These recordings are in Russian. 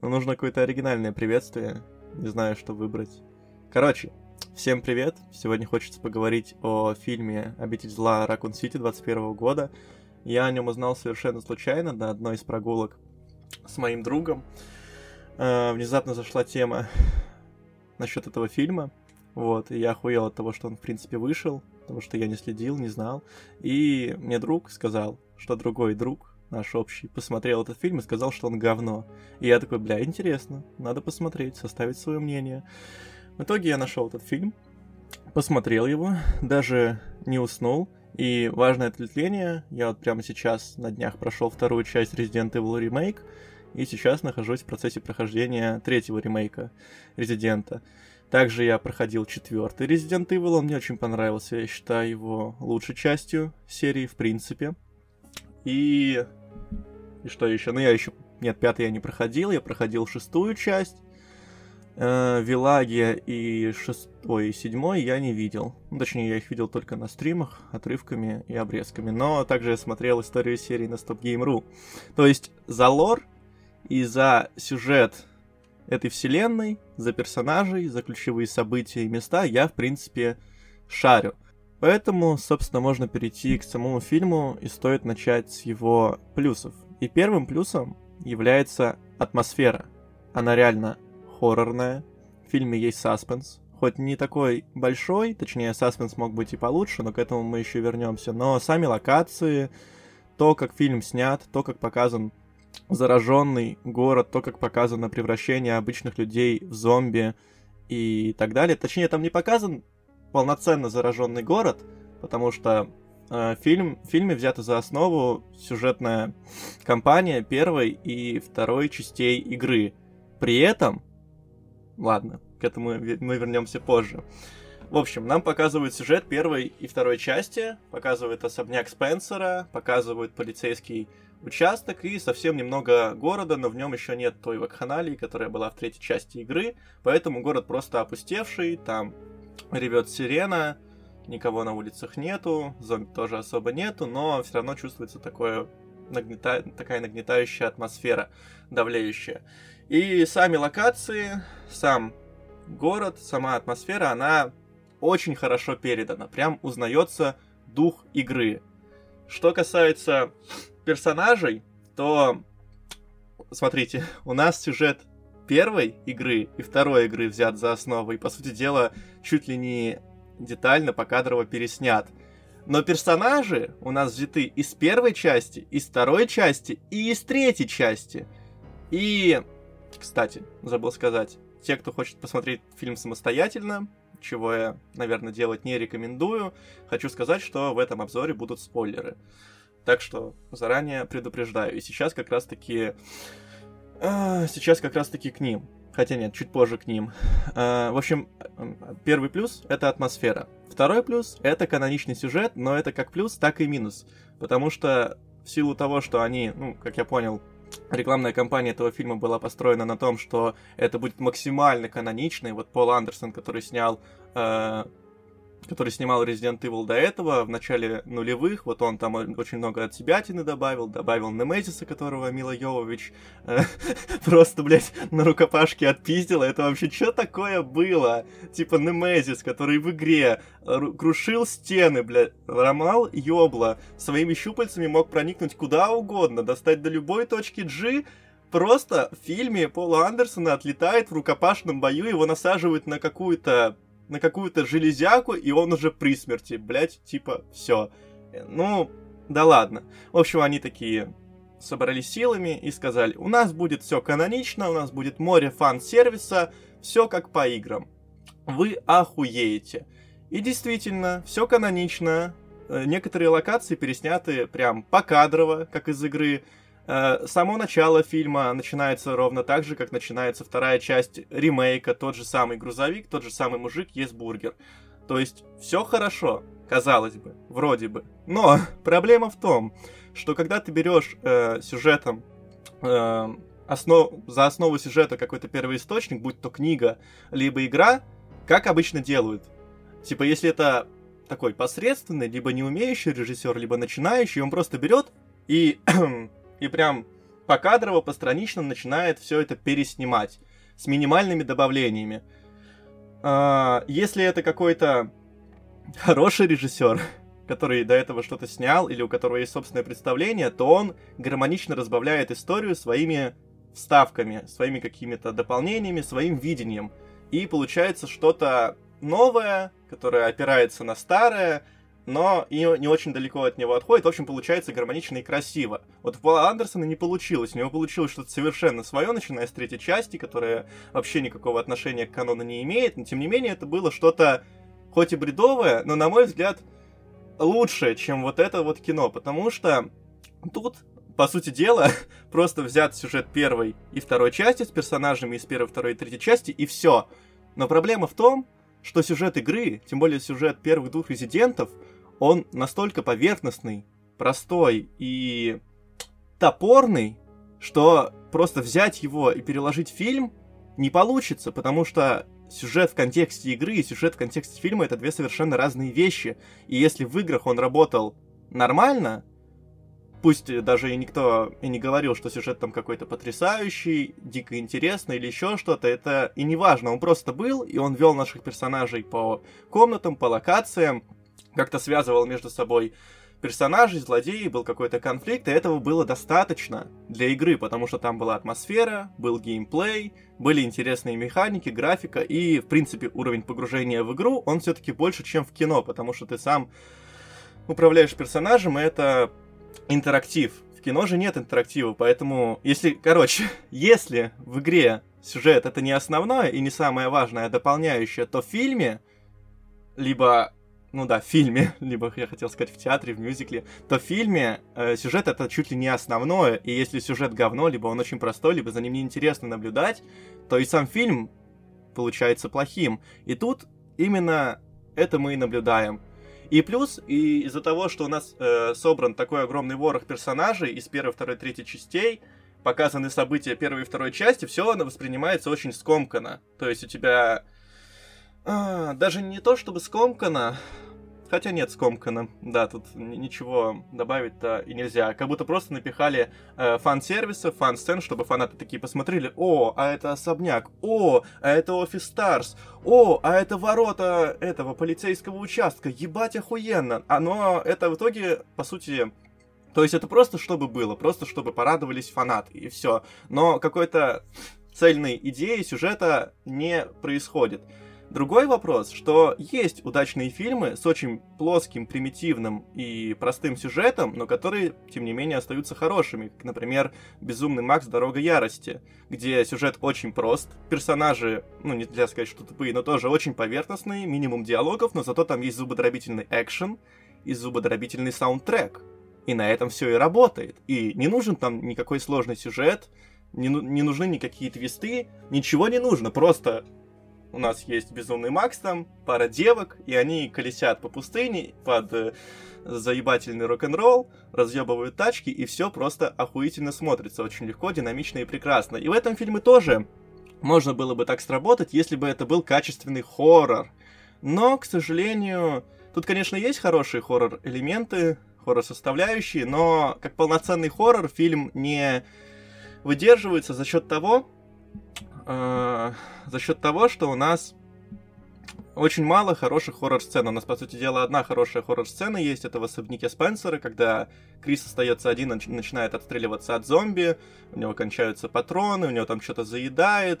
Но нужно какое-то оригинальное приветствие. Не знаю, что выбрать. Короче, всем привет. Сегодня хочется поговорить о фильме «Обитель зла. Ракун Сити» 21 года. Я о нем узнал совершенно случайно на одной из прогулок с моим другом. Э, внезапно зашла тема насчет этого фильма. Вот, и я охуел от того, что он, в принципе, вышел, потому что я не следил, не знал. И мне друг сказал, что другой друг наш общий, посмотрел этот фильм и сказал, что он говно. И я такой, бля, интересно, надо посмотреть, составить свое мнение. В итоге я нашел этот фильм, посмотрел его, даже не уснул. И важное ответвление, я вот прямо сейчас на днях прошел вторую часть Resident Evil Remake, и сейчас нахожусь в процессе прохождения третьего ремейка Резидента. Также я проходил четвертый Resident Evil, он мне очень понравился, я считаю его лучшей частью серии в принципе. И и что еще? Ну, я еще... Нет, пятый я не проходил, я проходил шестую часть. Э, Вилагия и шестой и седьмой я не видел. Ну, точнее, я их видел только на стримах, отрывками и обрезками. Но также я смотрел историю серии на StopGame.ru. То есть за лор и за сюжет этой вселенной, за персонажей, за ключевые события и места я, в принципе, шарю. Поэтому, собственно, можно перейти к самому фильму и стоит начать с его плюсов. И первым плюсом является атмосфера. Она реально хоррорная. В фильме есть саспенс. Хоть не такой большой, точнее, саспенс мог быть и получше, но к этому мы еще вернемся. Но сами локации, то, как фильм снят, то, как показан зараженный город, то, как показано превращение обычных людей в зомби и так далее. Точнее, там не показан полноценно зараженный город, потому что Э, фильм, в фильме взята за основу сюжетная кампания первой и второй частей игры. При этом, ладно, к этому мы вернемся позже. В общем, нам показывают сюжет первой и второй части, показывают особняк Спенсера, показывают полицейский участок и совсем немного города, но в нем еще нет той вакханалии, которая была в третьей части игры, поэтому город просто опустевший, там ревет сирена, никого на улицах нету, зомби тоже особо нету, но все равно чувствуется такое нагнета... такая нагнетающая атмосфера, давлеющая. И сами локации, сам город, сама атмосфера, она очень хорошо передана. Прям узнается дух игры. Что касается персонажей, то смотрите, у нас сюжет первой игры и второй игры взят за основу, и, по сути дела, чуть ли не детально, покадрово переснят. Но персонажи у нас взяты из первой части, из второй части и из третьей части. И, кстати, забыл сказать, те, кто хочет посмотреть фильм самостоятельно, чего я, наверное, делать не рекомендую, хочу сказать, что в этом обзоре будут спойлеры. Так что заранее предупреждаю. И сейчас как раз-таки... А, сейчас как раз-таки к ним. Хотя нет, чуть позже к ним. А, в общем, первый плюс — это атмосфера. Второй плюс — это каноничный сюжет, но это как плюс, так и минус. Потому что в силу того, что они, ну, как я понял, рекламная кампания этого фильма была построена на том, что это будет максимально каноничный. Вот Пол Андерсон, который снял э, который снимал Resident Evil до этого, в начале нулевых, вот он там очень много от себя добавил, добавил Немезиса, которого Мила Йовович э, просто, блядь, на рукопашке отпиздила. Это вообще что такое было? Типа Немезис, который в игре крушил стены, блядь, ломал ёбла, своими щупальцами мог проникнуть куда угодно, достать до любой точки G, просто в фильме Пола Андерсона отлетает в рукопашном бою, его насаживают на какую-то на какую-то железяку, и он уже при смерти, блять, типа, все. Ну, да ладно. В общем, они такие собрались силами и сказали, у нас будет все канонично, у нас будет море фан-сервиса, все как по играм. Вы охуеете. И действительно, все канонично, э, некоторые локации пересняты прям покадрово, как из игры, Э, само начало фильма начинается ровно так же, как начинается вторая часть ремейка, тот же самый грузовик, тот же самый мужик, есть бургер. То есть все хорошо, казалось бы, вроде бы. Но проблема в том, что когда ты берешь э, сюжетом э, основ... за основу сюжета какой-то первый источник, будь то книга, либо игра, как обычно делают. Типа, если это такой посредственный, либо не умеющий режиссер, либо начинающий, он просто берет и и прям покадрово, постранично начинает все это переснимать с минимальными добавлениями. А, если это какой-то хороший режиссер, который до этого что-то снял или у которого есть собственное представление, то он гармонично разбавляет историю своими вставками, своими какими-то дополнениями, своим видением. И получается что-то новое, которое опирается на старое, но и не очень далеко от него отходит. В общем, получается гармонично и красиво. Вот у Пола Андерсона не получилось. У него получилось что-то совершенно свое, начиная с третьей части, которая вообще никакого отношения к канону не имеет. Но, тем не менее, это было что-то хоть и бредовое, но, на мой взгляд, лучше, чем вот это вот кино. Потому что тут по сути дела, просто взят сюжет первой и второй части с персонажами из первой, второй и третьей части, и все. Но проблема в том, что сюжет игры, тем более сюжет первых двух резидентов, он настолько поверхностный, простой и топорный, что просто взять его и переложить в фильм не получится, потому что сюжет в контексте игры и сюжет в контексте фильма это две совершенно разные вещи. И если в играх он работал нормально, пусть даже и никто и не говорил, что сюжет там какой-то потрясающий, дико интересный или еще что-то, это и не важно, он просто был, и он вел наших персонажей по комнатам, по локациям, как-то связывал между собой персонажей, злодеев, был какой-то конфликт, и этого было достаточно для игры, потому что там была атмосфера, был геймплей, были интересные механики, графика, и, в принципе, уровень погружения в игру, он все-таки больше, чем в кино, потому что ты сам управляешь персонажем, и это интерактив. В кино же нет интерактива, поэтому, если, короче, если в игре сюжет это не основное и не самое важное, а дополняющее, то в фильме, либо ну да, в фильме, либо я хотел сказать в театре, в мюзикле, то в фильме э, сюжет это чуть ли не основное, и если сюжет говно, либо он очень простой, либо за ним неинтересно наблюдать, то и сам фильм получается плохим. И тут именно это мы и наблюдаем. И плюс, и из-за того, что у нас э, собран такой огромный ворох персонажей из первой, второй, третьей частей, показаны события первой и второй части, все воспринимается очень скомканно. То есть у тебя а, даже не то чтобы скомкано, Хотя нет, скомкано. Да, тут ничего добавить-то и нельзя. Как будто просто напихали э, фан-сервисы, фан-сцен, чтобы фанаты такие посмотрели. О, а это особняк. О, а это офис Старс. О, а это ворота этого полицейского участка. Ебать охуенно. Оно, это в итоге, по сути, то есть это просто чтобы было, просто чтобы порадовались фанаты, и все. Но какой-то цельной идеи сюжета не происходит. Другой вопрос, что есть удачные фильмы с очень плоским, примитивным и простым сюжетом, но которые, тем не менее, остаются хорошими. Как, например, «Безумный Макс. Дорога ярости», где сюжет очень прост, персонажи, ну, не для сказать, что тупые, но тоже очень поверхностные, минимум диалогов, но зато там есть зубодробительный экшен и зубодробительный саундтрек. И на этом все и работает. И не нужен там никакой сложный сюжет, не, ну, не нужны никакие твисты, ничего не нужно, просто у нас есть Безумный Макс там, пара девок, и они колесят по пустыне под э, заебательный рок-н-ролл, разъебывают тачки, и все просто охуительно смотрится, очень легко, динамично и прекрасно. И в этом фильме тоже можно было бы так сработать, если бы это был качественный хоррор. Но, к сожалению, тут, конечно, есть хорошие хоррор-элементы, хоррор-составляющие, но как полноценный хоррор фильм не выдерживается за счет того, э, за счет того, что у нас очень мало хороших хоррор-сцен. У нас, по сути дела, одна хорошая хоррор-сцена есть, это в особняке Спенсера, когда Крис остается один, нач- начинает отстреливаться от зомби, у него кончаются патроны, у него там что-то заедает.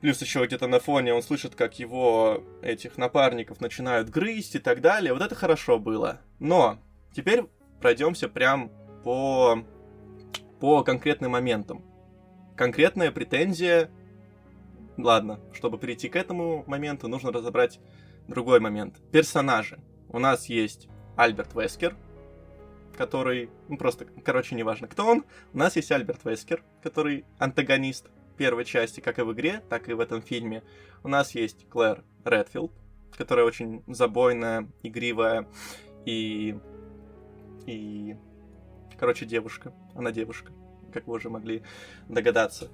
Плюс еще где-то на фоне он слышит, как его этих напарников начинают грызть и так далее. Вот это хорошо было. Но теперь пройдемся прям по, по конкретным моментам. Конкретная претензия Ладно, чтобы перейти к этому моменту, нужно разобрать другой момент. Персонажи. У нас есть Альберт Вескер, который, ну просто, короче, неважно, кто он. У нас есть Альберт Вескер, который антагонист первой части, как и в игре, так и в этом фильме. У нас есть Клэр Редфилд, которая очень забойная, игривая и... и... Короче, девушка. Она девушка, как вы уже могли догадаться.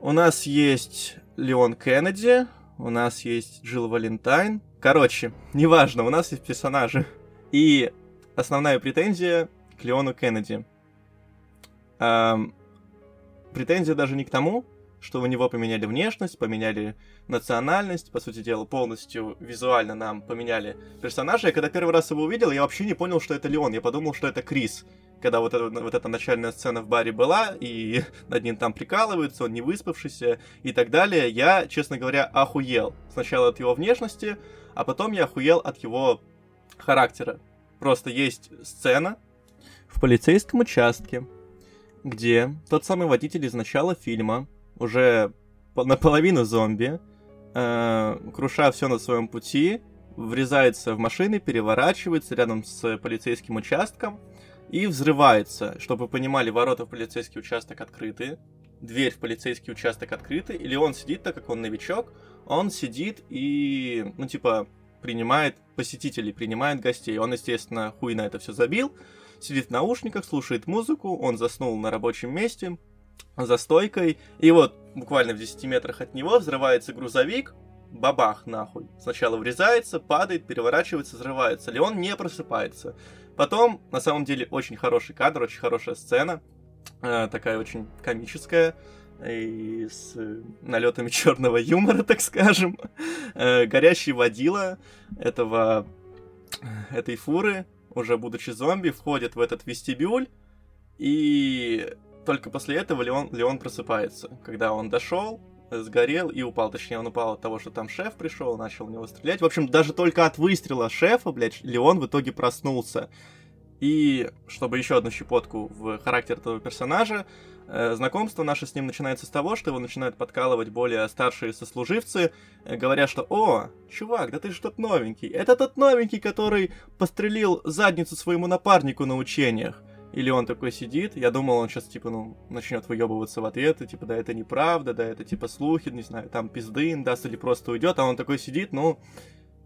У нас есть Леон Кеннеди, у нас есть Джилл Валентайн. Короче, неважно, у нас есть персонажи. И основная претензия к Леону Кеннеди. Эм, претензия даже не к тому, что у него поменяли внешность, поменяли национальность, по сути дела, полностью визуально нам поменяли персонажа. Я когда первый раз его увидел, я вообще не понял, что это Леон. Я подумал, что это Крис. Когда вот, это, вот эта начальная сцена в баре была, и над ним там прикалываются, он не выспавшийся и так далее, я, честно говоря, охуел. Сначала от его внешности, а потом я охуел от его характера. Просто есть сцена в полицейском участке, где тот самый водитель из начала фильма уже наполовину зомби, э, круша все на своем пути, врезается в машины, переворачивается рядом с полицейским участком и взрывается. Чтобы вы понимали, ворота в полицейский участок открыты, дверь в полицейский участок открыта, или он сидит, так как он новичок, он сидит и, ну, типа, принимает посетителей, принимает гостей. Он, естественно, хуй на это все забил, сидит в наушниках, слушает музыку, он заснул на рабочем месте, за стойкой, и вот буквально в 10 метрах от него взрывается грузовик, бабах нахуй. Сначала врезается, падает, переворачивается, взрывается. Леон не просыпается. Потом, на самом деле, очень хороший кадр, очень хорошая сцена, э, такая очень комическая, и с налетами черного юмора, так скажем. Э, горящий водила этого, этой фуры, уже будучи зомби, входит в этот вестибюль, и только после этого Леон, Леон просыпается. Когда он дошел, сгорел и упал. Точнее, он упал от того, что там шеф пришел, начал в него стрелять. В общем, даже только от выстрела шефа, блядь, Леон в итоге проснулся. И чтобы еще одну щепотку в характер этого персонажа, э, знакомство наше с ним начинается с того, что его начинают подкалывать более старшие сослуживцы, э, говоря, что «О, чувак, да ты же тот новенький. Это тот новенький, который пострелил задницу своему напарнику на учениях. Или он такой сидит, я думал, он сейчас, типа, ну, начнет выебываться в ответ, и, типа, да, это неправда, да, это, типа, слухи, не знаю, там, пизды им даст или просто уйдет, а он такой сидит, ну,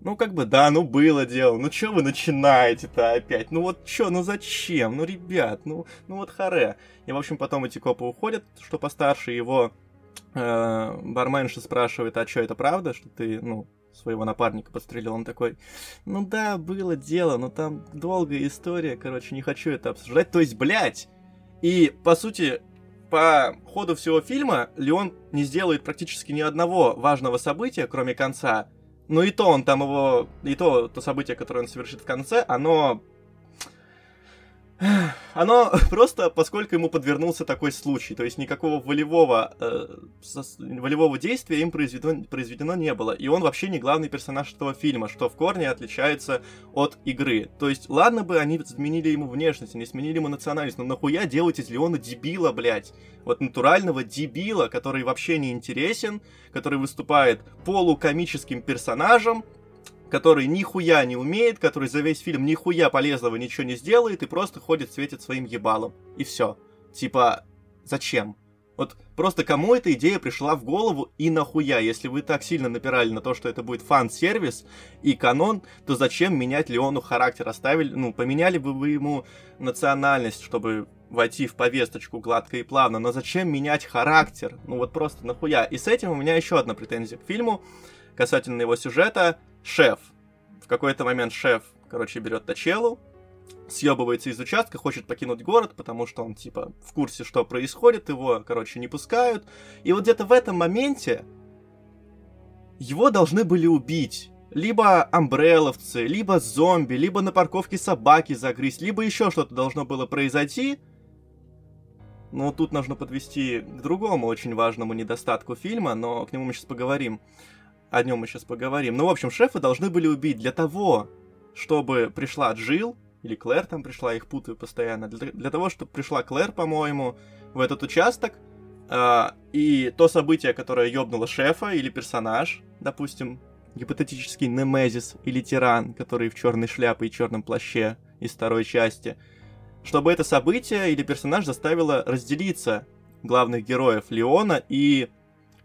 ну, как бы, да, ну, было дело, ну, что вы начинаете-то опять? Ну, вот что, ну, зачем? Ну, ребят, ну, ну, вот харе. И, в общем, потом эти копы уходят, что постарше, его э, барменша спрашивает, а что, это правда, что ты, ну, своего напарника подстрелил. Он такой, ну да, было дело, но там долгая история, короче, не хочу это обсуждать. То есть, блядь! И, по сути, по ходу всего фильма Леон не сделает практически ни одного важного события, кроме конца. Но и то он там его... И то, то событие, которое он совершит в конце, оно оно просто, поскольку ему подвернулся такой случай, то есть никакого волевого, э, волевого действия им произведено, произведено не было, и он вообще не главный персонаж этого фильма, что в корне отличается от игры. То есть, ладно бы они изменили ему внешность, они сменили ему национальность, но нахуя делать из Леона дебила, блядь? Вот натурального дебила, который вообще не интересен, который выступает полукомическим персонажем, который нихуя не умеет, который за весь фильм нихуя полезного ничего не сделает и просто ходит, светит своим ебалом. И все. Типа, зачем? Вот просто кому эта идея пришла в голову и нахуя? Если вы так сильно напирали на то, что это будет фан-сервис и канон, то зачем менять Леону характер? Оставили, ну, поменяли бы вы ему национальность, чтобы войти в повесточку гладко и плавно, но зачем менять характер? Ну вот просто нахуя? И с этим у меня еще одна претензия к фильму касательно его сюжета шеф. В какой-то момент шеф, короче, берет Тачелу, съебывается из участка, хочет покинуть город, потому что он, типа, в курсе, что происходит, его, короче, не пускают. И вот где-то в этом моменте его должны были убить. Либо амбреловцы, либо зомби, либо на парковке собаки загрызть, либо еще что-то должно было произойти. Но тут нужно подвести к другому очень важному недостатку фильма, но к нему мы сейчас поговорим. О нем мы сейчас поговорим. Ну, в общем, шефы должны были убить для того, чтобы пришла Джил, или Клэр там пришла, их путаю постоянно, для, для того, чтобы пришла Клэр, по-моему, в этот участок, э, и то событие, которое ёбнуло шефа или персонаж, допустим, гипотетический Немезис или Тиран, который в черной шляпе и черном плаще из второй части, чтобы это событие или персонаж заставило разделиться главных героев Леона и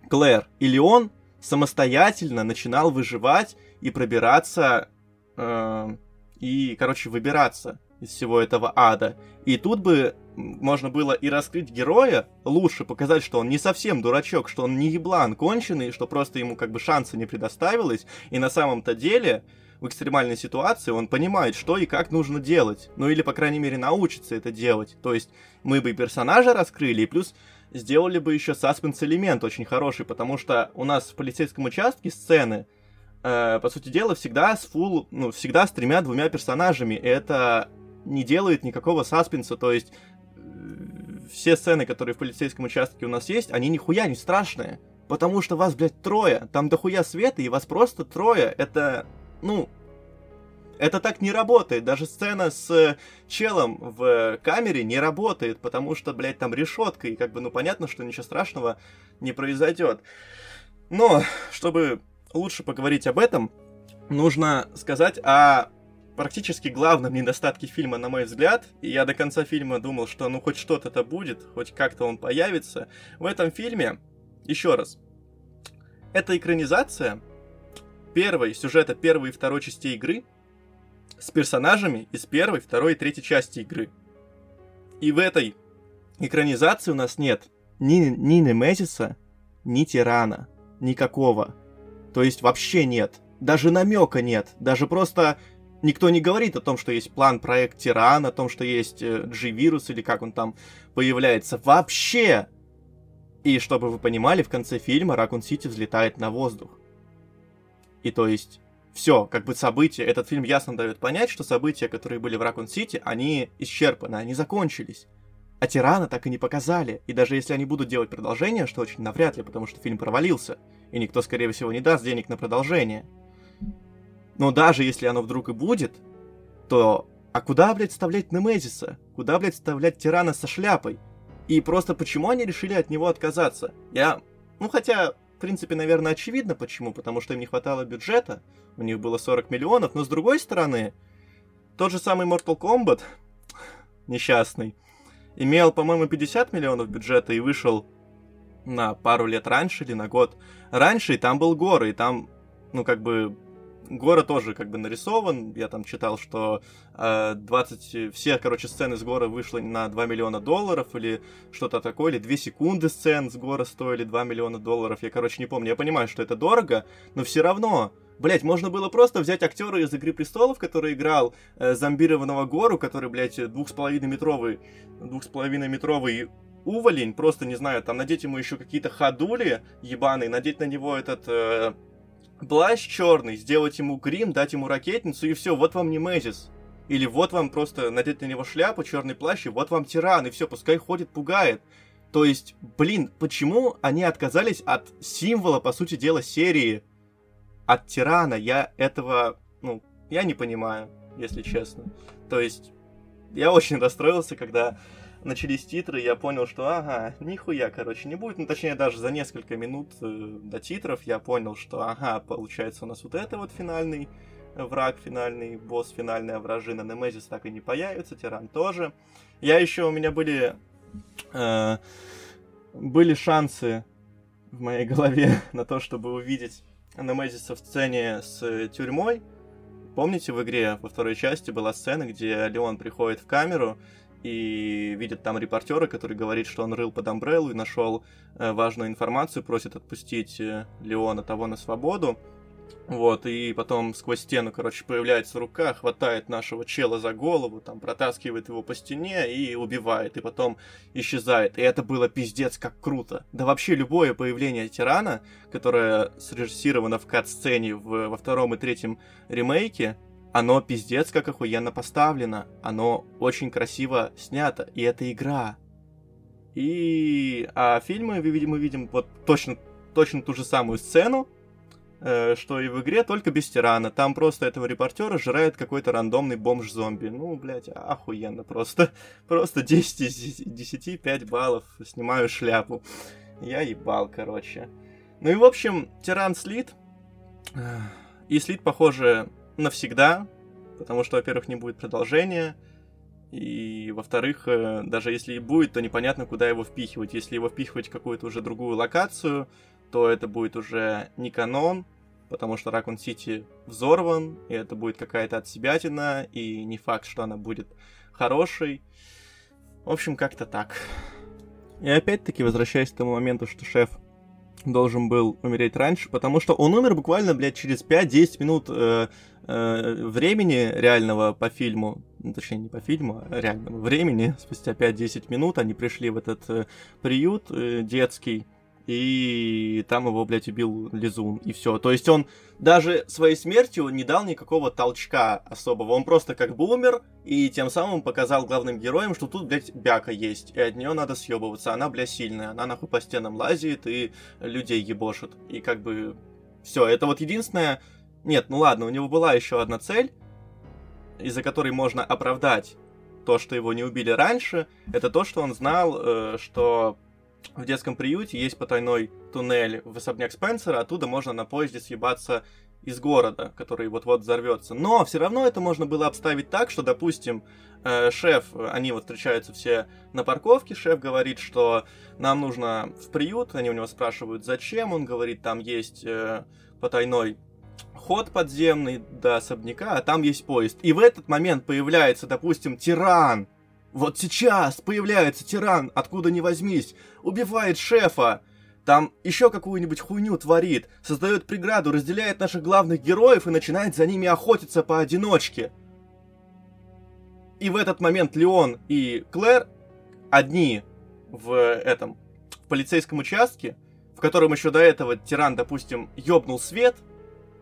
Клэр. И Леон самостоятельно начинал выживать и пробираться, э, и, короче, выбираться из всего этого ада. И тут бы можно было и раскрыть героя лучше, показать, что он не совсем дурачок, что он не еблан конченый, что просто ему как бы шанса не предоставилось, и на самом-то деле в экстремальной ситуации, он понимает, что и как нужно делать. Ну или, по крайней мере, научится это делать. То есть мы бы персонажа раскрыли, и плюс сделали бы еще саспенс-элемент очень хороший, потому что у нас в полицейском участке сцены, э, по сути дела, всегда с full, ну, всегда с тремя-двумя персонажами. И это не делает никакого саспенса, то есть э, все сцены, которые в полицейском участке у нас есть, они нихуя не страшные. Потому что вас, блядь, трое. Там дохуя света, и вас просто трое. Это, ну, это так не работает. Даже сцена с челом в камере не работает, потому что, блядь, там решетка, и как бы, ну, понятно, что ничего страшного не произойдет. Но, чтобы лучше поговорить об этом, нужно сказать о практически главном недостатке фильма, на мой взгляд. И я до конца фильма думал, что ну хоть что-то-то будет, хоть как-то он появится. В этом фильме, еще раз, это экранизация первой сюжета первой и второй частей игры — с персонажами из первой, второй и третьей части игры. И в этой экранизации у нас нет ни, ни Немезиса, ни Тирана. Никакого. То есть вообще нет. Даже намека нет. Даже просто никто не говорит о том, что есть план проект Тиран, о том, что есть G-вирус э, или как он там появляется. Вообще! И чтобы вы понимали, в конце фильма Ракун Сити взлетает на воздух. И то есть все, как бы события, этот фильм ясно дает понять, что события, которые были в Ракун Сити, они исчерпаны, они закончились. А Тирана так и не показали. И даже если они будут делать продолжение, что очень навряд ли, потому что фильм провалился, и никто, скорее всего, не даст денег на продолжение. Но даже если оно вдруг и будет, то... А куда, блядь, вставлять Немезиса? Куда, блядь, вставлять Тирана со шляпой? И просто почему они решили от него отказаться? Я... Ну, хотя, в принципе, наверное, очевидно почему, потому что им не хватало бюджета, у них было 40 миллионов, но с другой стороны, тот же самый Mortal Kombat, несчастный, имел, по-моему, 50 миллионов бюджета и вышел на пару лет раньше или на год раньше, и там был горы, и там, ну, как бы, Гора тоже как бы нарисован. Я там читал, что э, 20... Все, короче, сцены с Гора вышли на 2 миллиона долларов или что-то такое, или 2 секунды сцен с Гора стоили 2 миллиона долларов. Я, короче, не помню. Я понимаю, что это дорого, но все равно... Блять, можно было просто взять актера из Игры престолов, который играл э, зомбированного Гору, который, блядь, двух с половиной метровый, двух с половиной метровый уволень, просто, не знаю, там надеть ему еще какие-то ходули ебаные, надеть на него этот э, плащ черный, сделать ему грим, дать ему ракетницу, и все, вот вам не Мезис. Или вот вам просто надеть на него шляпу, черный плащ, и вот вам тиран, и все, пускай ходит, пугает. То есть, блин, почему они отказались от символа, по сути дела, серии? От тирана? Я этого, ну, я не понимаю, если честно. То есть, я очень расстроился, когда начались титры, я понял, что ага, нихуя, короче, не будет. Ну, точнее, даже за несколько минут э, до титров я понял, что ага, получается у нас вот это вот финальный враг, финальный босс, финальная вражина. Немезис так и не появится, Тиран тоже. Я еще, у меня были... Э, были шансы в моей голове на то, чтобы увидеть Немезиса в сцене с тюрьмой. Помните, в игре во второй части была сцена, где Леон приходит в камеру, и видит там репортера, который говорит, что он рыл под Амбреллу и нашел э, важную информацию, просит отпустить э, Леона того на свободу. Вот, и потом сквозь стену, короче, появляется рука, хватает нашего чела за голову, там, протаскивает его по стене и убивает, и потом исчезает. И это было пиздец как круто. Да вообще любое появление тирана, которое срежиссировано в кат-сцене в, во втором и третьем ремейке, оно пиздец как охуенно поставлено, оно очень красиво снято, и это игра. И а фильмы мы видим, вот точно, точно ту же самую сцену, э, что и в игре, только без тирана. Там просто этого репортера жирает какой-то рандомный бомж-зомби. Ну, блядь, охуенно просто. Просто 10 из 10, 5 баллов. Снимаю шляпу. Я ебал, короче. Ну и, в общем, тиран слит. И слит, похоже, навсегда, потому что, во-первых, не будет продолжения, и, во-вторых, э, даже если и будет, то непонятно, куда его впихивать. Если его впихивать в какую-то уже другую локацию, то это будет уже не канон, потому что Ракун Сити взорван, и это будет какая-то отсебятина, и не факт, что она будет хорошей. В общем, как-то так. И опять-таки, возвращаясь к тому моменту, что шеф должен был умереть раньше, потому что он умер буквально, блядь, через 5-10 минут э, э, времени реального по фильму, ну, точнее, не по фильму, а реального времени, спустя 5-10 минут они пришли в этот э, приют э, детский, и там его, блядь, убил Лизун, и все. То есть он даже своей смертью не дал никакого толчка особого. Он просто как бы умер, и тем самым показал главным героям, что тут, блядь, бяка есть, и от нее надо съебываться. Она, блядь, сильная, она нахуй по стенам лазит и людей ебошит. И как бы все, это вот единственное... Нет, ну ладно, у него была еще одна цель, из-за которой можно оправдать то, что его не убили раньше, это то, что он знал, э, что в детском приюте есть потайной туннель в особняк Спенсера, оттуда можно на поезде съебаться из города, который вот-вот взорвется. Но все равно это можно было обставить так, что, допустим, э, шеф, они вот встречаются все на парковке, шеф говорит, что нам нужно в приют, они у него спрашивают, зачем, он говорит, там есть э, потайной ход подземный до особняка, а там есть поезд. И в этот момент появляется, допустим, тиран, вот сейчас появляется тиран, откуда ни возьмись, убивает шефа, там еще какую-нибудь хуйню творит, создает преграду, разделяет наших главных героев и начинает за ними охотиться поодиночке. И в этот момент Леон и Клэр одни в этом в полицейском участке, в котором еще до этого тиран, допустим, ёбнул свет,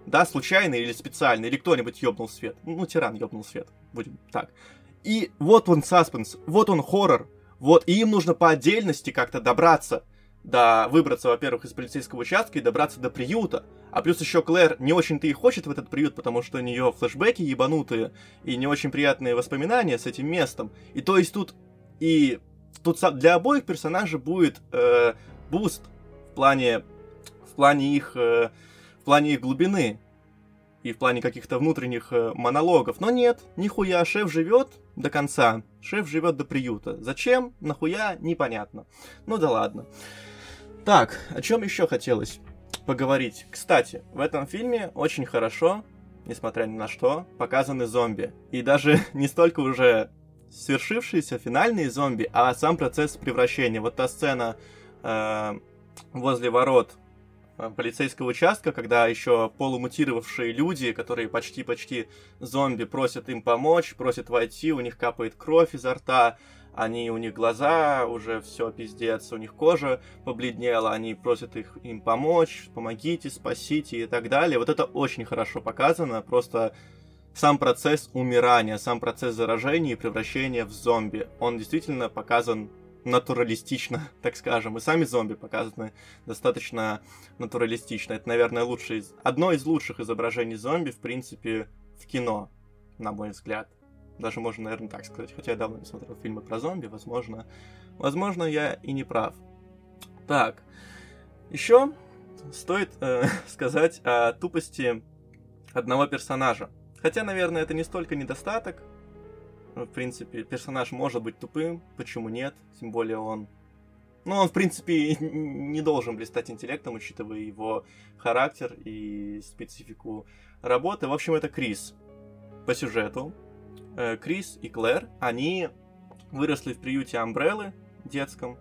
да, случайно или специально, или кто-нибудь ёбнул свет. Ну, тиран ёбнул свет, будем так. И вот он саспенс, вот он хоррор, вот, и им нужно по отдельности как-то добраться до, выбраться, во-первых, из полицейского участка и добраться до приюта. А плюс еще Клэр не очень-то и хочет в этот приют, потому что у нее флешбеки ебанутые и не очень приятные воспоминания с этим местом. И то есть тут и тут для обоих персонажей будет э, буст в плане в плане их э, в плане их глубины и в плане каких-то внутренних э, монологов. Но нет, нихуя, шеф живет до конца. Шеф живет до приюта. Зачем? Нахуя? Непонятно. Ну да ладно. Так, о чем еще хотелось поговорить? Кстати, в этом фильме очень хорошо, несмотря ни на что, показаны зомби. И даже не столько уже свершившиеся финальные зомби, а сам процесс превращения. Вот та сцена э, возле ворот полицейского участка, когда еще полумутировавшие люди, которые почти-почти зомби, просят им помочь, просят войти, у них капает кровь изо рта, они, у них глаза, уже все пиздец, у них кожа побледнела, они просят их им помочь, помогите, спасите и так далее. Вот это очень хорошо показано, просто сам процесс умирания, сам процесс заражения и превращения в зомби, он действительно показан натуралистично, так скажем. И сами зомби показаны достаточно натуралистично. Это, наверное, лучшее из... одно из лучших изображений зомби, в принципе, в кино, на мой взгляд. Даже можно, наверное, так сказать. Хотя я давно не смотрел фильмы про зомби, возможно, возможно, я и не прав. Так, еще стоит э, сказать о тупости одного персонажа. Хотя, наверное, это не столько недостаток, в принципе, персонаж может быть тупым, почему нет? Тем более он... Ну, он, в принципе, не должен блистать интеллектом, учитывая его характер и специфику работы. В общем, это Крис. По сюжету. Э, Крис и Клэр, они выросли в приюте Амбреллы детском.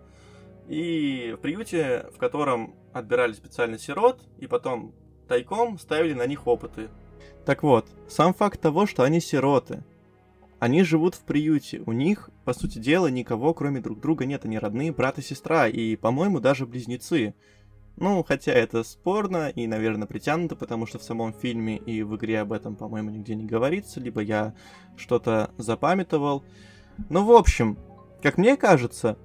И в приюте, в котором отбирали специально сирот, и потом тайком ставили на них опыты. Так вот, сам факт того, что они сироты, они живут в приюте, у них, по сути дела, никого кроме друг друга нет, они родные брат и сестра, и, по-моему, даже близнецы. Ну, хотя это спорно и, наверное, притянуто, потому что в самом фильме и в игре об этом, по-моему, нигде не говорится, либо я что-то запамятовал. Ну, в общем, как мне кажется,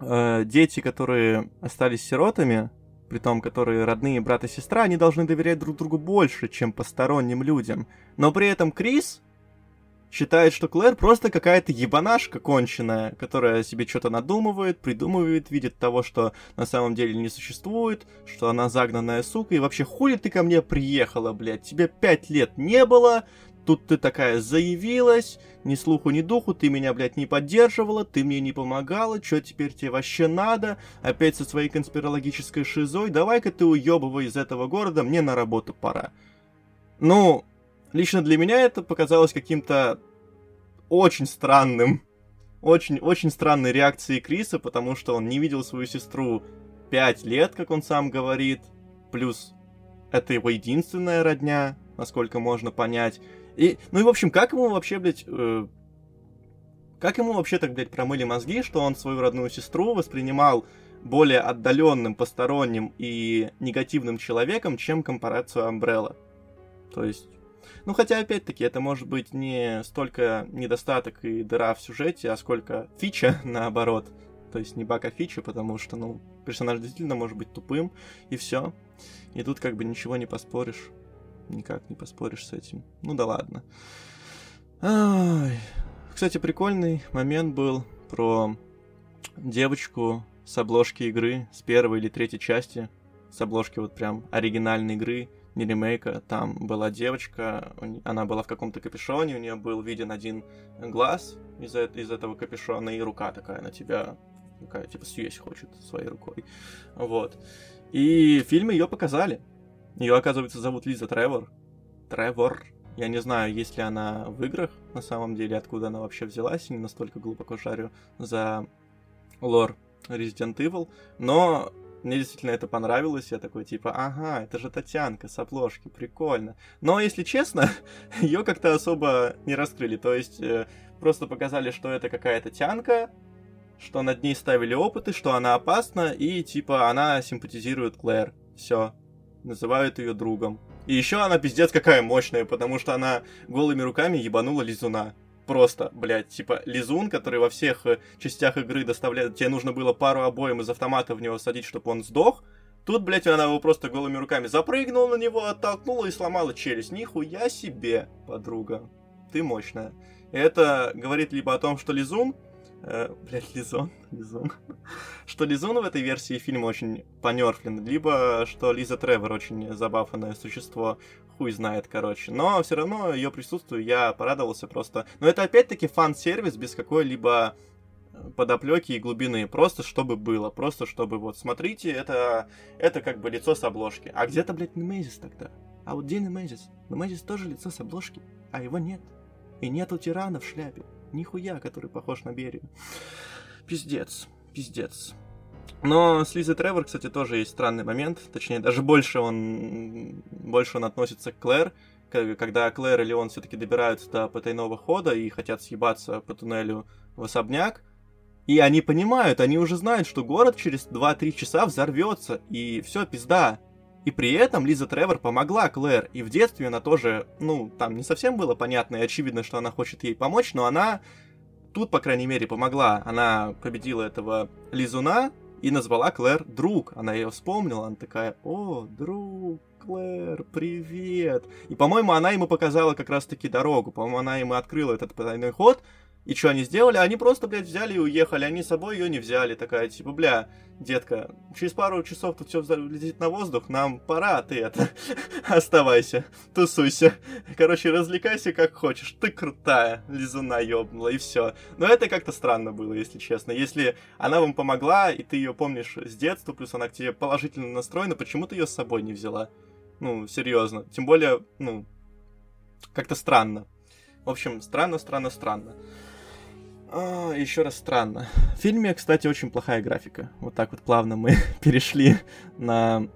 э, дети, которые остались сиротами, при том, которые родные брат и сестра, они должны доверять друг другу больше, чем посторонним людям. Но при этом Крис, считает, что Клэр просто какая-то ебанашка конченая, которая себе что-то надумывает, придумывает, видит того, что на самом деле не существует, что она загнанная сука, и вообще хули ты ко мне приехала, блядь, тебе пять лет не было, тут ты такая заявилась, ни слуху, ни духу, ты меня, блядь, не поддерживала, ты мне не помогала, что теперь тебе вообще надо, опять со своей конспирологической шизой, давай-ка ты уебывай из этого города, мне на работу пора. Ну, Лично для меня это показалось каким-то очень странным, очень-очень странной реакцией Криса, потому что он не видел свою сестру 5 лет, как он сам говорит, плюс это его единственная родня, насколько можно понять. И, ну и, в общем, как ему вообще, блядь, э, как ему вообще так, блядь, промыли мозги, что он свою родную сестру воспринимал более отдаленным, посторонним и негативным человеком, чем корпорацию Umbrella? То есть, ну хотя, опять-таки, это может быть не столько недостаток и дыра в сюжете, а сколько фича, наоборот. То есть не баг, а фича, потому что, ну, персонаж действительно может быть тупым, и все. И тут как бы ничего не поспоришь. Никак не поспоришь с этим. Ну да ладно. Ай. Кстати, прикольный момент был про девочку с обложки игры, с первой или третьей части. С обложки вот прям оригинальной игры, не ремейка. Там была девочка, она была в каком-то капюшоне, у нее был виден один глаз из, из этого капюшона, и рука такая на тебя такая, типа, съесть хочет своей рукой. Вот. И в фильме ее показали. Ее, оказывается, зовут Лиза Тревор. Тревор. Я не знаю, есть ли она в играх на самом деле, откуда она вообще взялась, не настолько глубоко шарю за лор Resident Evil, но мне действительно это понравилось, я такой типа, ага, это же Татьянка с обложки, прикольно. Но, если честно, ее как-то особо не раскрыли, то есть э, просто показали, что это какая-то тянка, что над ней ставили опыты, что она опасна, и типа она симпатизирует Клэр. Все. Называют ее другом. И еще она пиздец какая мощная, потому что она голыми руками ебанула лизуна. Просто, блядь, типа лизун, который во всех э, частях игры доставляет... Тебе нужно было пару обоим из автомата в него садить, чтобы он сдох. Тут, блядь, она его просто голыми руками запрыгнула на него, оттолкнула и сломала челюсть. Нихуя себе, подруга. Ты мощная. Это говорит либо о том, что Лизун Э, блять, Лизон, Лизон. что Лизон в этой версии фильма очень понерфлен, либо что Лиза Тревор очень забафанное существо, хуй знает, короче. Но все равно ее присутствию я порадовался просто. Но это опять-таки фан-сервис без какой-либо э, подоплеки и глубины, просто чтобы было, просто чтобы вот, смотрите, это, это как бы лицо с обложки. А где-то, блядь, Немезис тогда? А вот где Немезис? Немезис тоже лицо с обложки, а его нет. И нету тирана в шляпе. Нихуя, который похож на Берию. Пиздец, пиздец. Но с Лизой Тревор, кстати, тоже есть странный момент. Точнее, даже больше он, больше он относится к Клэр. Когда Клэр и Леон все-таки добираются до потайного хода и хотят съебаться по туннелю в особняк, и они понимают, они уже знают, что город через 2-3 часа взорвется, и все, пизда. И при этом Лиза Тревор помогла Клэр, и в детстве она тоже, ну, там не совсем было понятно и очевидно, что она хочет ей помочь, но она тут, по крайней мере, помогла. Она победила этого Лизуна и назвала Клэр друг. Она ее вспомнила, она такая, о, друг, Клэр, привет. И, по-моему, она ему показала как раз-таки дорогу. По-моему, она ему открыла этот потайной ход, и что они сделали? Они просто, блядь, взяли и уехали. Они с собой ее не взяли. Такая, типа, бля, детка, через пару часов тут все летит на воздух, нам пора, ты это, оставайся, тусуйся. Короче, развлекайся как хочешь. Ты крутая, лизуна ёбнула, и все. Но это как-то странно было, если честно. Если она вам помогла, и ты ее помнишь с детства, плюс она к тебе положительно настроена, почему ты ее с собой не взяла? Ну, серьезно. Тем более, ну, как-то странно. В общем, странно, странно, странно. А, еще раз странно. В фильме, кстати, очень плохая графика. Вот так вот плавно мы перешли на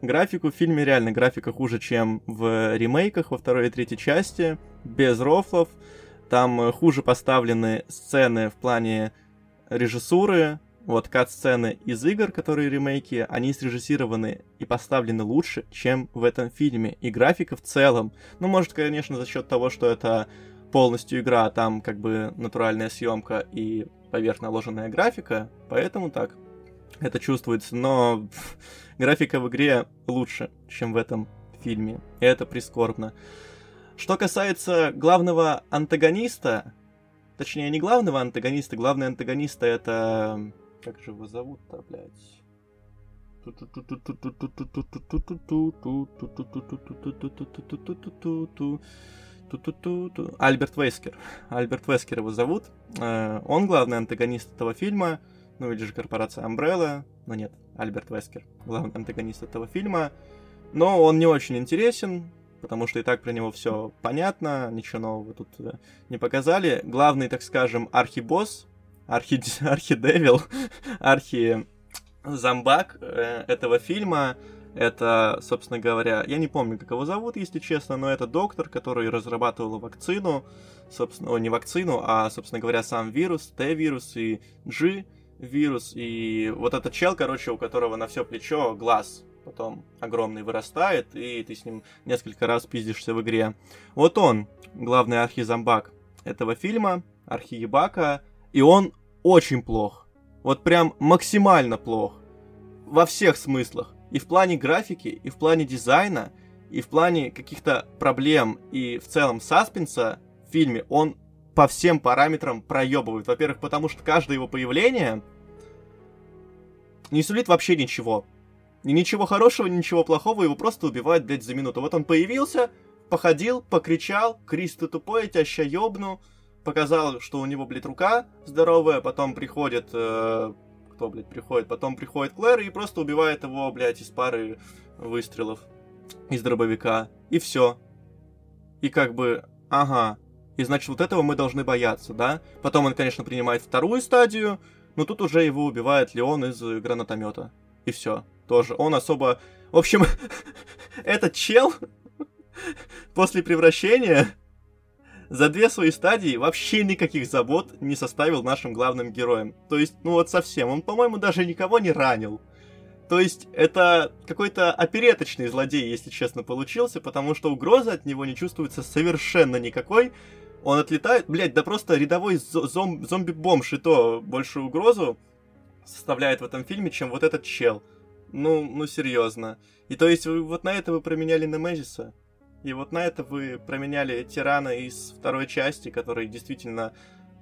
графику. В фильме реально графика хуже, чем в ремейках во второй и третьей части. Без рофлов. Там хуже поставлены сцены в плане режиссуры. Вот кат-сцены из игр, которые ремейки, они срежиссированы и поставлены лучше, чем в этом фильме. И графика в целом. Ну, может, конечно, за счет того, что это полностью игра, а там как бы натуральная съемка и поверх наложенная графика, поэтому так это чувствуется, но графика в игре лучше, чем в этом фильме, и это прискорбно. Что касается главного антагониста, точнее не главного антагониста, главный антагониста это... Как же его зовут-то, блядь? Ту-ту-ту-ту. Альберт Вескер. Альберт Вескер его зовут. Э, он главный антагонист этого фильма. Ну или же корпорация Umbrella. Но нет, Альберт Вескер. Главный антагонист этого фильма. Но он не очень интересен, потому что и так про него все понятно, ничего нового тут э, не показали. Главный, так скажем, архибосс, архи... архидевил, архи зомбак э, этого фильма это, собственно говоря, я не помню, как его зовут, если честно, но это доктор, который разрабатывал вакцину, собственно, о, не вакцину, а, собственно говоря, сам вирус, Т-вирус и G-вирус, и вот этот чел, короче, у которого на все плечо глаз потом огромный вырастает, и ты с ним несколько раз пиздишься в игре. Вот он, главный архизомбак этого фильма, архиебака, и он очень плох. Вот прям максимально плох. Во всех смыслах и в плане графики, и в плане дизайна, и в плане каких-то проблем, и в целом саспенса в фильме он по всем параметрам проебывает. Во-первых, потому что каждое его появление не сулит вообще ничего. И ничего хорошего, ничего плохого, его просто убивают, блядь, за минуту. Вот он появился, походил, покричал, Крис, ты тупой, я тебя ща ёбну, показал, что у него, блядь, рука здоровая, потом приходит э, кто, блядь, приходит. Потом приходит Клэр и просто убивает его, блядь, из пары выстрелов из дробовика. И все. И как бы, ага. И значит, вот этого мы должны бояться, да? Потом он, конечно, принимает вторую стадию, но тут уже его убивает Леон из гранатомета. И все. Тоже. Он особо... В общем, этот чел после превращения за две свои стадии вообще никаких забот не составил нашим главным героям. То есть, ну вот совсем. Он, по-моему, даже никого не ранил. То есть, это какой-то опереточный злодей, если честно, получился, потому что угрозы от него не чувствуется совершенно никакой. Он отлетает, блядь, да просто рядовой зом- зомби-бомж и то большую угрозу составляет в этом фильме, чем вот этот чел. Ну, ну серьезно. И то есть, вы, вот на это вы променяли Немезиса? И вот на это вы променяли тирана из второй части, который действительно,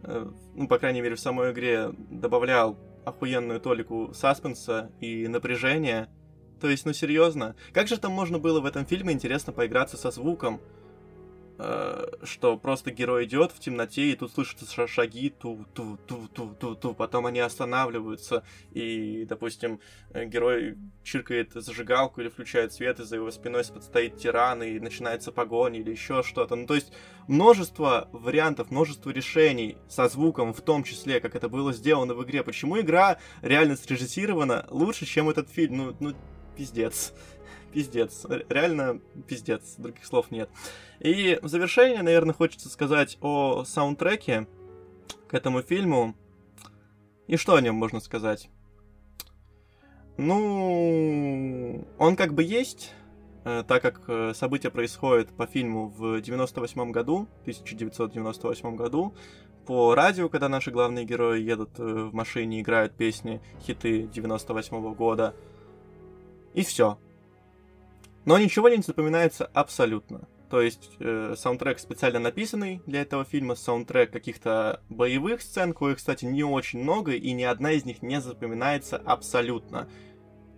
э, ну, по крайней мере, в самой игре добавлял охуенную толику саспенса и напряжения. То есть, ну серьезно, как же там можно было в этом фильме интересно поиграться со звуком? Э, что просто герой идет в темноте, и тут слышатся шаги, ту-ту-ту-ту-ту-ту, потом они останавливаются, и, допустим, э, герой чиркает зажигалку или включает свет, и за его спиной стоит тиран, и начинается погоня или еще что-то. Ну, то есть множество вариантов, множество решений со звуком, в том числе, как это было сделано в игре. Почему игра реально срежиссирована лучше, чем этот фильм? Ну, ну пиздец пиздец. Реально пиздец, других слов нет. И в завершение, наверное, хочется сказать о саундтреке к этому фильму. И что о нем можно сказать? Ну, он как бы есть, э, так как э, события происходят по фильму в 98 году, 1998 году, по радио, когда наши главные герои едут э, в машине, играют песни, хиты 98 года. И все но ничего не запоминается абсолютно. То есть э, саундтрек специально написанный для этого фильма, саундтрек каких-то боевых сцен, коих, кстати, не очень много, и ни одна из них не запоминается абсолютно.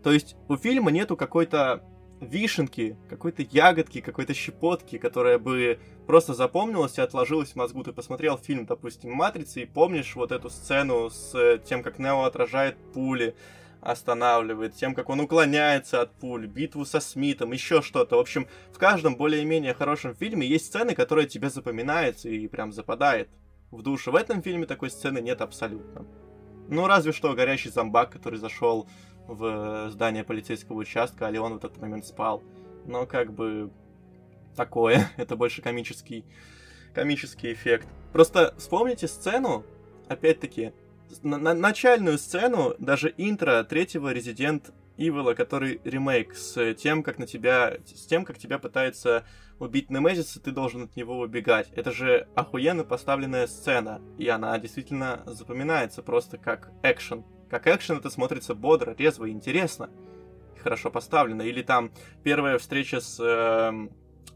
То есть у фильма нету какой-то вишенки, какой-то ягодки, какой-то щепотки, которая бы просто запомнилась и отложилась в мозгу. Ты посмотрел фильм, допустим, «Матрица» и помнишь вот эту сцену с тем, как Нео отражает пули, останавливает, тем, как он уклоняется от пуль, битву со Смитом, еще что-то. В общем, в каждом более-менее хорошем фильме есть сцены, которые тебе запоминаются и прям западает в душу. В этом фильме такой сцены нет абсолютно. Ну, разве что горящий зомбак, который зашел в здание полицейского участка, а Леон в этот момент спал. Но как бы такое, это больше комический, комический эффект. Просто вспомните сцену, опять-таки, на, на начальную сцену, даже интро третьего Resident Evil, который ремейк с тем, как на тебя, с тем, как тебя пытается убить Немезис, и ты должен от него убегать. Это же охуенно поставленная сцена, и она действительно запоминается просто как экшен. Как экшен это смотрится бодро, резво и интересно. Хорошо поставлено. Или там первая встреча с э,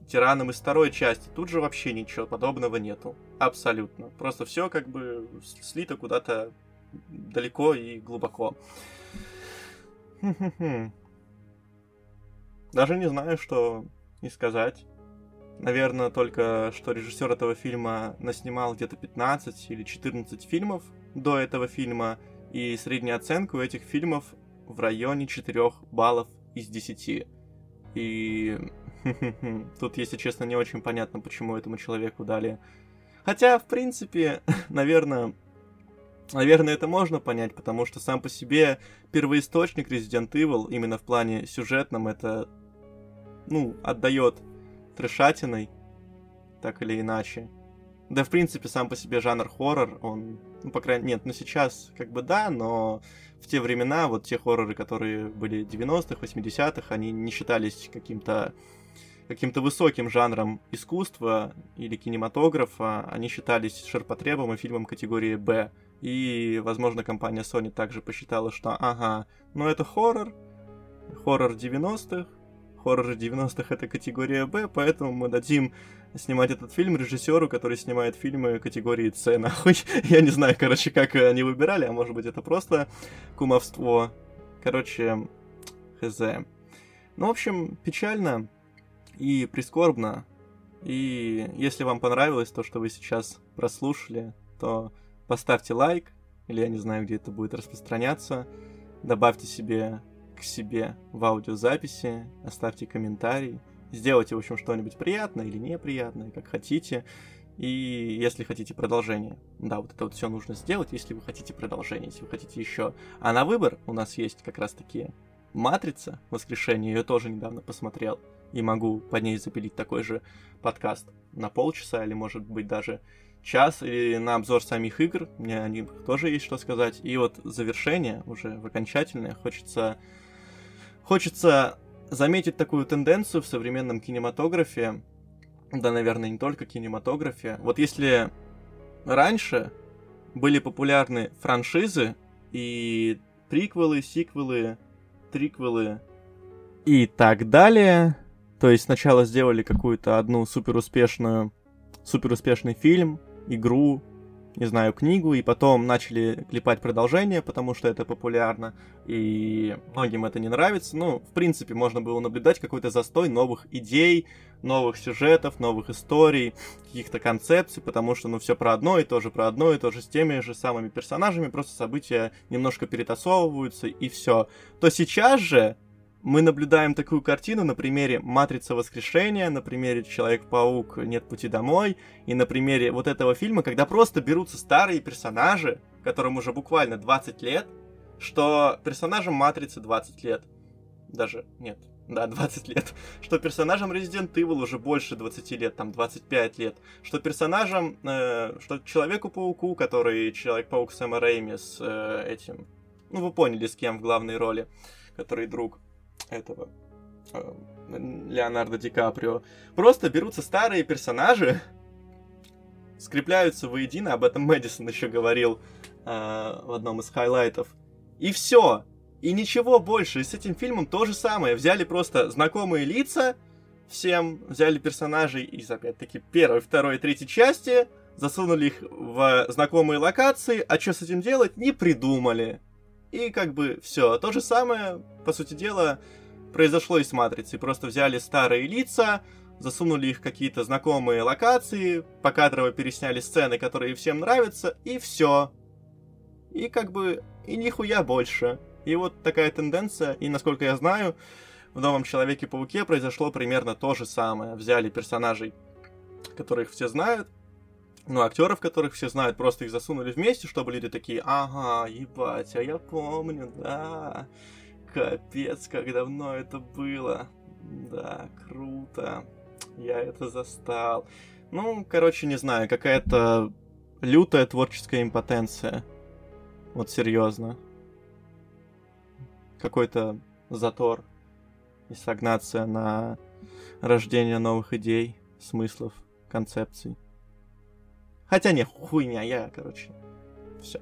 тираном из второй части. Тут же вообще ничего подобного нету. Абсолютно. Просто все как бы слито куда-то далеко и глубоко. Даже не знаю, что и сказать. Наверное, только что режиссер этого фильма наснимал где-то 15 или 14 фильмов до этого фильма, и средняя оценка у этих фильмов в районе 4 баллов из 10. И тут, если честно, не очень понятно, почему этому человеку дали. Хотя, в принципе, наверное, Наверное, это можно понять, потому что сам по себе первоисточник Resident Evil, именно в плане сюжетном, это, ну, отдает трешатиной, так или иначе. Да, в принципе, сам по себе жанр хоррор, он, ну, по крайней мере, нет, ну сейчас как бы да, но в те времена вот те хорроры, которые были 90-х, 80-х, они не считались каким-то каким-то высоким жанром искусства или кинематографа, они считались ширпотребом и фильмом категории «Б». И, возможно, компания Sony также посчитала, что ага, ну это хоррор, хоррор 90-х, хоррор 90-х это категория Б, поэтому мы дадим снимать этот фильм режиссеру, который снимает фильмы категории С, нахуй. Я не знаю, короче, как они выбирали, а может быть это просто кумовство. Короче, хз. Ну, в общем, печально и прискорбно. И если вам понравилось то, что вы сейчас прослушали, то поставьте лайк, или я не знаю, где это будет распространяться, добавьте себе к себе в аудиозаписи, оставьте комментарий, сделайте, в общем, что-нибудь приятное или неприятное, как хотите. И если хотите продолжение, да, вот это вот все нужно сделать, если вы хотите продолжение, если вы хотите еще. А на выбор у нас есть как раз таки Матрица Воскрешение, ее тоже недавно посмотрел, и могу под ней запилить такой же подкаст на полчаса, или может быть даже час, или на обзор самих игр, мне о них тоже есть что сказать. И вот завершение, уже в окончательное, хочется, хочется заметить такую тенденцию в современном кинематографе, да, наверное, не только кинематографе. Вот если раньше были популярны франшизы и приквелы, сиквелы, триквелы и так далее, то есть сначала сделали какую-то одну супер успешную, супер успешный фильм, игру, не знаю, книгу, и потом начали клепать продолжение, потому что это популярно, и многим это не нравится. Ну, в принципе, можно было наблюдать какой-то застой новых идей, новых сюжетов, новых историй, каких-то концепций, потому что, ну, все про одно и то же, про одно и то же с теми же самыми персонажами, просто события немножко перетасовываются, и все. То сейчас же мы наблюдаем такую картину на примере «Матрица воскрешения», на примере «Человек-паук. Нет пути домой» и на примере вот этого фильма, когда просто берутся старые персонажи, которым уже буквально 20 лет, что персонажам «Матрицы» 20 лет. Даже, нет, да, 20 лет. Что персонажам Resident Evil уже больше 20 лет, там 25 лет. Что персонажам, э, что Человеку-пауку, который Человек-паук Сэма Рэйми с э, этим... Ну, вы поняли, с кем в главной роли, который друг этого э, Леонардо Ди Каприо. Просто берутся старые персонажи, скрепляются воедино, об этом Мэдисон еще говорил э, в одном из хайлайтов. И все. И ничего больше. И с этим фильмом то же самое. Взяли просто знакомые лица, всем взяли персонажей из, опять-таки, первой, второй, третьей части, засунули их в знакомые локации, а что с этим делать, не придумали. И как бы все. То же самое, по сути дела, произошло и с Матрицей. Просто взяли старые лица, засунули их в какие-то знакомые локации, покадрово пересняли сцены, которые всем нравятся, и все. И как бы, и нихуя больше. И вот такая тенденция, и насколько я знаю, в новом Человеке-пауке произошло примерно то же самое. Взяли персонажей, которых все знают, ну, актеров, которых все знают, просто их засунули вместе, чтобы люди такие, ага, ебать, а я помню, да, капец, как давно это было, да, круто, я это застал. Ну, короче, не знаю, какая-то лютая творческая импотенция. Вот серьезно. Какой-то затор и стагнация на рождение новых идей, смыслов, концепций. Хотя не, хуйня, я, короче, все.